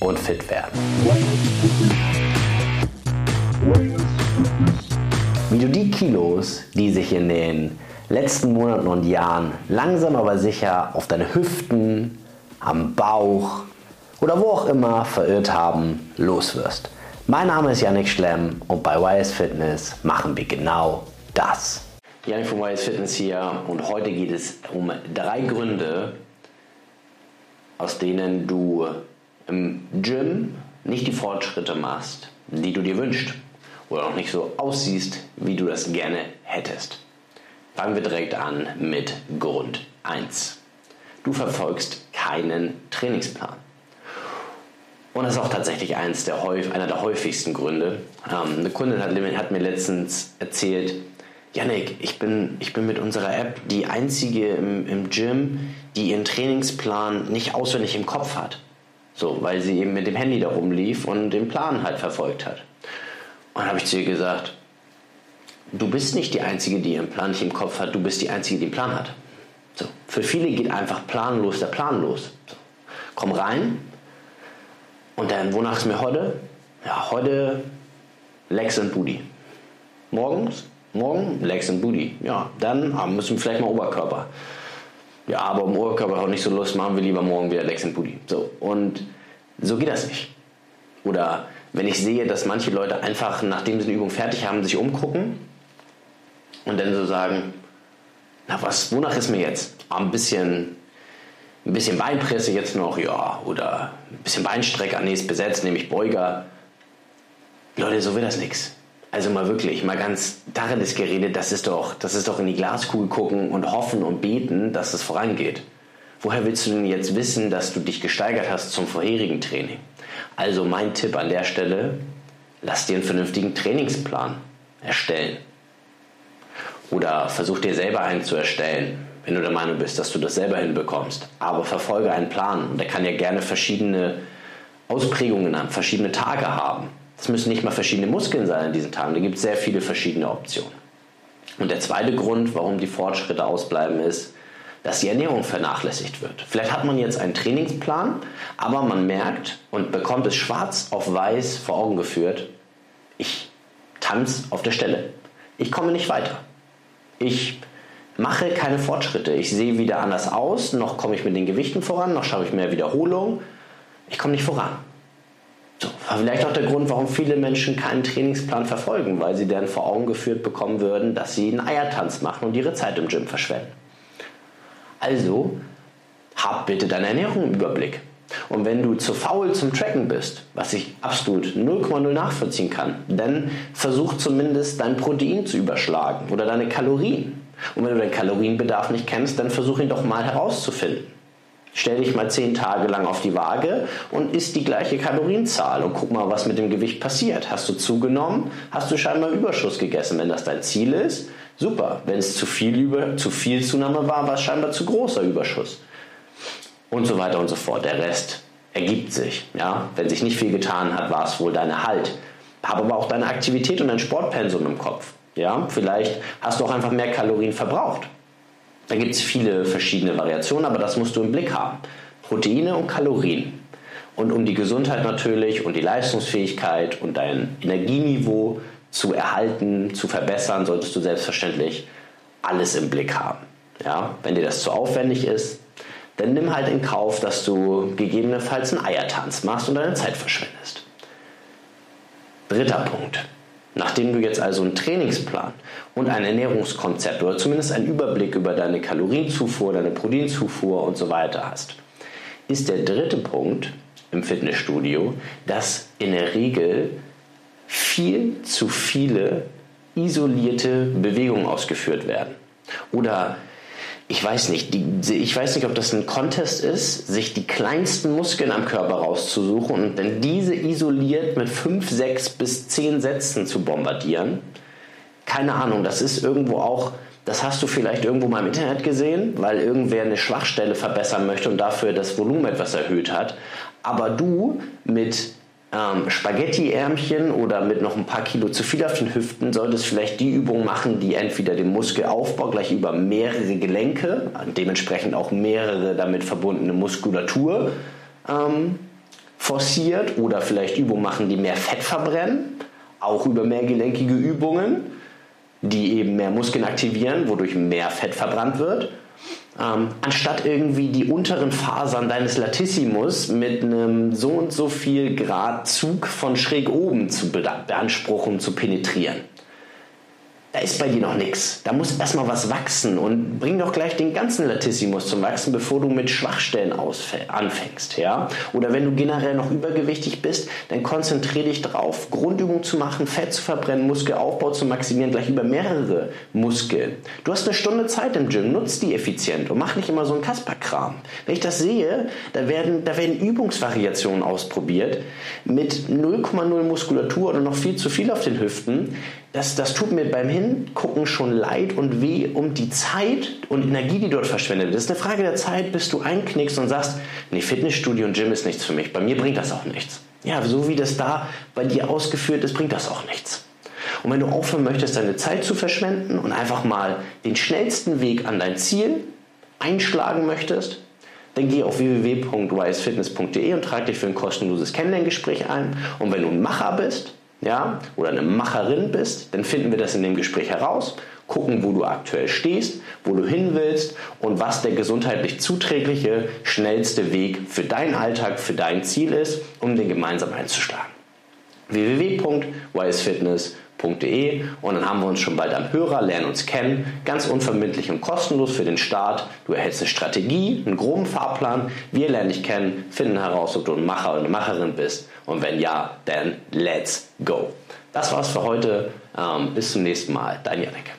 und fit werden. Wie du die Kilos, die sich in den letzten Monaten und Jahren langsam aber sicher auf deine Hüften, am Bauch oder wo auch immer verirrt haben, loswirst. Mein Name ist Yannick Schlemm und bei YS Fitness machen wir genau das. Yannick von YS Fitness hier und heute geht es um drei Gründe, aus denen du im Gym nicht die Fortschritte machst, die du dir wünschst oder auch nicht so aussiehst, wie du das gerne hättest. Fangen wir direkt an mit Grund 1. Du verfolgst keinen Trainingsplan. Und das ist auch tatsächlich eins der, einer der häufigsten Gründe. Ähm, eine Kundin hat, mir letztens erzählt, Janik, ich bin, ich bin mit unserer App die einzige im, im Gym, die ihren Trainingsplan nicht auswendig im Kopf hat. So, weil sie eben mit dem Handy da rumlief und den Plan halt verfolgt hat. Und dann habe ich zu ihr gesagt, du bist nicht die Einzige, die ihren Plan nicht im Kopf hat, du bist die Einzige, die einen Plan hat. So. Für viele geht einfach planlos der Plan los. So. Komm rein und dann, wonach ist mir heute? Ja, heute Lex und Booty. Morgens, morgen Lex und Booty. Ja, dann ah, müssen wir vielleicht mal Oberkörper. Ja, aber um Oberkörper auch nicht so Lust, machen wir lieber morgen wieder Lex und Booty. So, und so geht das nicht. Oder wenn ich sehe, dass manche Leute einfach, nachdem sie eine Übung fertig haben, sich umgucken und dann so sagen, na was, wonach ist mir jetzt? Ah, ein bisschen, ein bisschen Beinpresse jetzt noch, ja, oder ein bisschen Beinstrecker, nee, ist besetzt, nämlich Beuger. Leute, so wird das nichts. Also mal wirklich, mal ganz darin ist geredet, das ist doch, das ist doch in die Glaskugel gucken und hoffen und beten, dass es vorangeht. Woher willst du denn jetzt wissen, dass du dich gesteigert hast zum vorherigen Training? Also mein Tipp an der Stelle, lass dir einen vernünftigen Trainingsplan erstellen. Oder versuch dir selber einen zu erstellen, wenn du der Meinung bist, dass du das selber hinbekommst. Aber verfolge einen Plan. Und der kann ja gerne verschiedene Ausprägungen haben, verschiedene Tage haben. Es müssen nicht mal verschiedene Muskeln sein an diesen Tagen. Da gibt es sehr viele verschiedene Optionen. Und der zweite Grund, warum die Fortschritte ausbleiben, ist, dass die Ernährung vernachlässigt wird. Vielleicht hat man jetzt einen Trainingsplan, aber man merkt und bekommt es schwarz auf weiß vor Augen geführt, ich tanze auf der Stelle. Ich komme nicht weiter. Ich mache keine Fortschritte. Ich sehe wieder anders aus, noch komme ich mit den Gewichten voran, noch schaffe ich mehr Wiederholung. Ich komme nicht voran. War vielleicht auch der Grund, warum viele Menschen keinen Trainingsplan verfolgen, weil sie dann vor Augen geführt bekommen würden, dass sie einen Eiertanz machen und ihre Zeit im Gym verschwenden. Also hab bitte deine Ernährung im Überblick. Und wenn du zu faul zum Tracken bist, was ich absolut 0,0 nachvollziehen kann, dann versuch zumindest dein Protein zu überschlagen oder deine Kalorien. Und wenn du deinen Kalorienbedarf nicht kennst, dann versuch ihn doch mal herauszufinden. Stell dich mal zehn Tage lang auf die Waage und isst die gleiche Kalorienzahl und guck mal, was mit dem Gewicht passiert. Hast du zugenommen? Hast du scheinbar Überschuss gegessen? Wenn das dein Ziel ist, super. Wenn es zu viel, über, zu viel Zunahme war, war es scheinbar zu großer Überschuss. Und so weiter und so fort. Der Rest ergibt sich. Ja? Wenn sich nicht viel getan hat, war es wohl deine Halt. Hab aber auch deine Aktivität und dein Sportpensum im Kopf. Ja? Vielleicht hast du auch einfach mehr Kalorien verbraucht. Da gibt es viele verschiedene Variationen, aber das musst du im Blick haben. Proteine und Kalorien. Und um die Gesundheit natürlich und die Leistungsfähigkeit und dein Energieniveau zu erhalten, zu verbessern, solltest du selbstverständlich alles im Blick haben. Ja? Wenn dir das zu aufwendig ist, dann nimm halt in Kauf, dass du gegebenenfalls einen Eiertanz machst und deine Zeit verschwendest. Dritter Punkt. Nachdem du jetzt also einen Trainingsplan und ein Ernährungskonzept oder zumindest einen Überblick über deine Kalorienzufuhr, deine Proteinzufuhr und so weiter hast, ist der dritte Punkt im Fitnessstudio, dass in der Regel viel zu viele isolierte Bewegungen ausgeführt werden. Oder ich weiß nicht, die, ich weiß nicht, ob das ein Contest ist, sich die kleinsten Muskeln am Körper rauszusuchen und dann diese isoliert mit 5, 6 bis 10 Sätzen zu bombardieren. Keine Ahnung, das ist irgendwo auch, das hast du vielleicht irgendwo mal im Internet gesehen, weil irgendwer eine Schwachstelle verbessern möchte und dafür das Volumen etwas erhöht hat. Aber du mit ähm, Spaghetti-Ärmchen oder mit noch ein paar Kilo zu viel auf den Hüften solltest vielleicht die Übung machen, die entweder den Muskelaufbau gleich über mehrere Gelenke, dementsprechend auch mehrere damit verbundene Muskulatur ähm, forciert oder vielleicht Übungen machen, die mehr Fett verbrennen, auch über mehrgelenkige Übungen, die eben mehr Muskeln aktivieren, wodurch mehr Fett verbrannt wird. Ähm, anstatt irgendwie die unteren Fasern deines Latissimus mit einem so und so viel Grad Zug von schräg oben zu beanspruchen, zu penetrieren da ist bei dir noch nichts. Da muss erstmal was wachsen und bring doch gleich den ganzen Latissimus zum Wachsen, bevor du mit Schwachstellen anfängst. Ja? Oder wenn du generell noch übergewichtig bist, dann konzentriere dich darauf, Grundübungen zu machen, Fett zu verbrennen, Muskelaufbau zu maximieren, gleich über mehrere Muskeln. Du hast eine Stunde Zeit im Gym, nutzt die effizient und mach nicht immer so einen Kasperkram. Wenn ich das sehe, da werden, da werden Übungsvariationen ausprobiert mit 0,0 Muskulatur oder noch viel zu viel auf den Hüften das, das tut mir beim Hingucken schon leid und weh um die Zeit und Energie, die dort verschwendet. Das ist eine Frage der Zeit, bis du einknickst und sagst, nee, Fitnessstudio und Gym ist nichts für mich. Bei mir bringt das auch nichts. Ja, so wie das da bei dir ausgeführt ist, bringt das auch nichts. Und wenn du aufhören möchtest, deine Zeit zu verschwenden und einfach mal den schnellsten Weg an dein Ziel einschlagen möchtest, dann geh auf www.wisefitness.de und trag dich für ein kostenloses Kennenlerngespräch ein. Und wenn du ein Macher bist, ja, oder eine Macherin bist, dann finden wir das in dem Gespräch heraus, gucken, wo du aktuell stehst, wo du hin willst und was der gesundheitlich zuträgliche, schnellste Weg für deinen Alltag, für dein Ziel ist, um den gemeinsam einzuschlagen. www.wisefitness.de www.lernen.de und dann haben wir uns schon bald am Hörer, lernen uns kennen, ganz unverbindlich und kostenlos für den Start. Du erhältst eine Strategie, einen groben Fahrplan, wir lernen dich kennen, finden heraus, ob du ein Macher oder eine Macherin bist und wenn ja, dann let's go. Das war's für heute. Ähm, bis zum nächsten Mal. Dein Janik.